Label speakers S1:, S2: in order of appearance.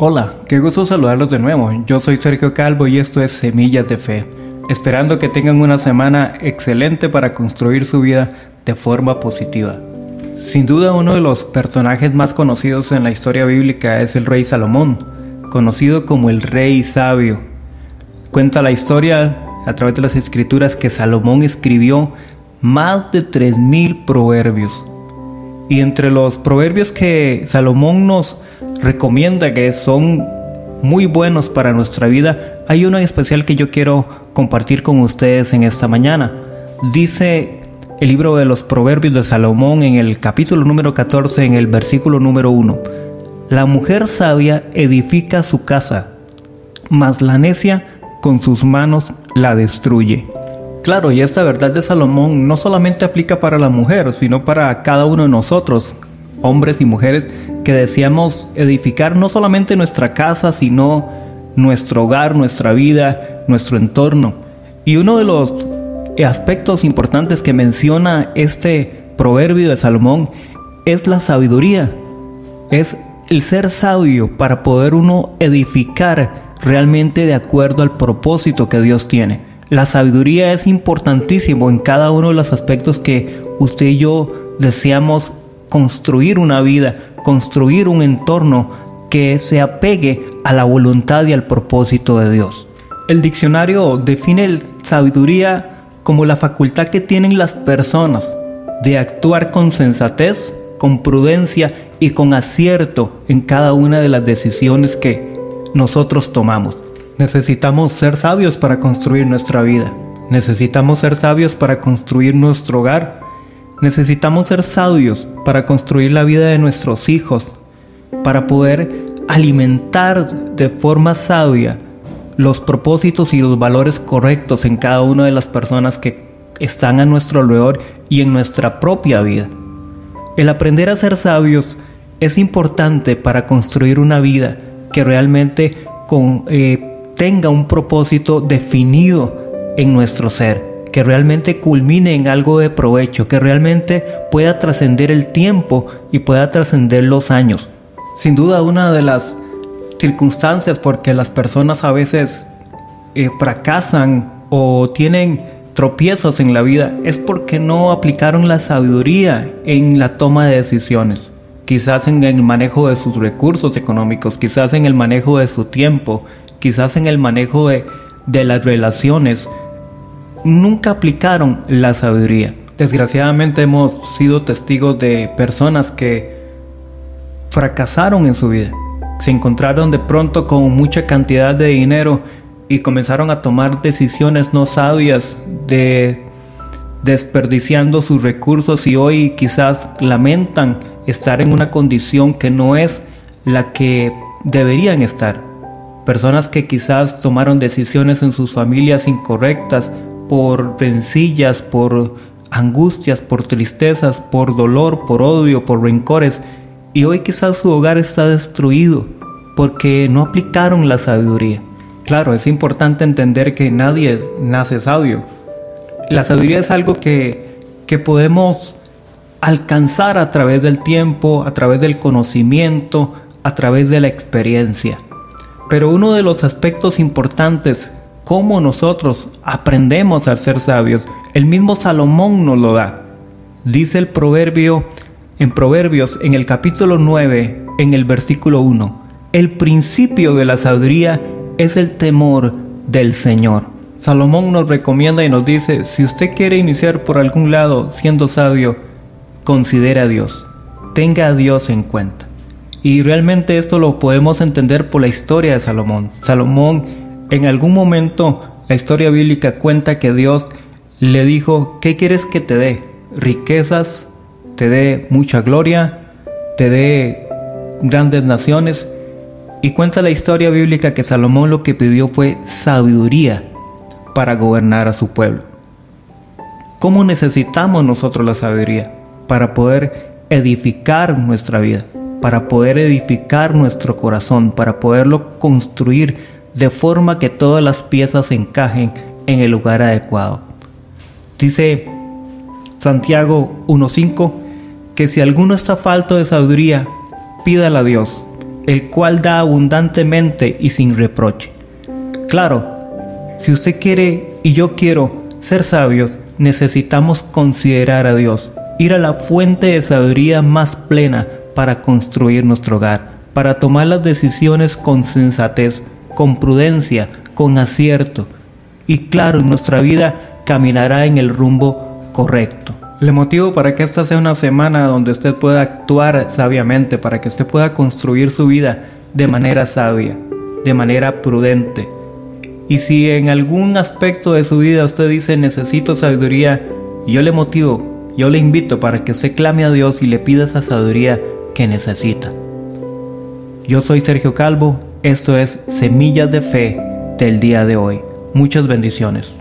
S1: Hola, qué gusto saludarlos de nuevo. Yo soy Sergio Calvo y esto es Semillas de Fe. Esperando que tengan una semana excelente para construir su vida de forma positiva. Sin duda uno de los personajes más conocidos en la historia bíblica es el rey Salomón, conocido como el rey sabio. Cuenta la historia a través de las escrituras que Salomón escribió más de 3.000 proverbios. Y entre los proverbios que Salomón nos recomienda que son muy buenos para nuestra vida, hay uno en especial que yo quiero compartir con ustedes en esta mañana. Dice el libro de los Proverbios de Salomón en el capítulo número 14, en el versículo número 1. La mujer sabia edifica su casa, mas la necia con sus manos la destruye. Claro, y esta verdad de Salomón no solamente aplica para la mujer, sino para cada uno de nosotros, hombres y mujeres, que deseamos edificar no solamente nuestra casa, sino nuestro hogar, nuestra vida, nuestro entorno. Y uno de los aspectos importantes que menciona este proverbio de Salomón es la sabiduría. Es el ser sabio para poder uno edificar realmente de acuerdo al propósito que Dios tiene. La sabiduría es importantísimo en cada uno de los aspectos que usted y yo deseamos construir una vida, construir un entorno que se apegue a la voluntad y al propósito de Dios. El diccionario define sabiduría como la facultad que tienen las personas de actuar con sensatez, con prudencia y con acierto en cada una de las decisiones que nosotros tomamos. Necesitamos ser sabios para construir nuestra vida. Necesitamos ser sabios para construir nuestro hogar, Necesitamos ser sabios para construir la vida de nuestros hijos, para poder alimentar de forma sabia los propósitos y los valores correctos en cada una de las personas que están a nuestro alrededor y en nuestra propia vida. El aprender a ser sabios es importante para construir una vida que realmente eh, tenga un propósito definido en nuestro ser que realmente culmine en algo de provecho, que realmente pueda trascender el tiempo y pueda trascender los años. Sin duda una de las circunstancias porque las personas a veces eh, fracasan o tienen tropiezos en la vida es porque no aplicaron la sabiduría en la toma de decisiones. Quizás en el manejo de sus recursos económicos, quizás en el manejo de su tiempo, quizás en el manejo de, de las relaciones, nunca aplicaron la sabiduría. Desgraciadamente hemos sido testigos de personas que fracasaron en su vida. Se encontraron de pronto con mucha cantidad de dinero y comenzaron a tomar decisiones no sabias de desperdiciando sus recursos y hoy quizás lamentan estar en una condición que no es la que deberían estar. Personas que quizás tomaron decisiones en sus familias incorrectas por rencillas, por angustias, por tristezas, por dolor, por odio, por rencores. Y hoy quizás su hogar está destruido porque no aplicaron la sabiduría. Claro, es importante entender que nadie nace sabio. La sabiduría es algo que, que podemos alcanzar a través del tiempo, a través del conocimiento, a través de la experiencia. Pero uno de los aspectos importantes cómo nosotros aprendemos a ser sabios. El mismo Salomón nos lo da. Dice el proverbio en Proverbios en el capítulo 9, en el versículo 1. El principio de la sabiduría es el temor del Señor. Salomón nos recomienda y nos dice, si usted quiere iniciar por algún lado siendo sabio, considere a Dios, tenga a Dios en cuenta. Y realmente esto lo podemos entender por la historia de Salomón. Salomón en algún momento la historia bíblica cuenta que Dios le dijo, ¿qué quieres que te dé? Riquezas, te dé mucha gloria, te dé grandes naciones. Y cuenta la historia bíblica que Salomón lo que pidió fue sabiduría para gobernar a su pueblo. ¿Cómo necesitamos nosotros la sabiduría? Para poder edificar nuestra vida, para poder edificar nuestro corazón, para poderlo construir de forma que todas las piezas encajen en el lugar adecuado. Dice Santiago 1.5 que si alguno está falto de sabiduría, pídala a Dios, el cual da abundantemente y sin reproche. Claro, si usted quiere y yo quiero ser sabios, necesitamos considerar a Dios, ir a la fuente de sabiduría más plena para construir nuestro hogar, para tomar las decisiones con sensatez, con prudencia, con acierto. Y claro, nuestra vida caminará en el rumbo correcto. Le motivo para que esta sea una semana donde usted pueda actuar sabiamente, para que usted pueda construir su vida de manera sabia, de manera prudente. Y si en algún aspecto de su vida usted dice necesito sabiduría, yo le motivo, yo le invito para que usted clame a Dios y le pida esa sabiduría que necesita. Yo soy Sergio Calvo, esto es Semillas de Fe del día de hoy. Muchas bendiciones.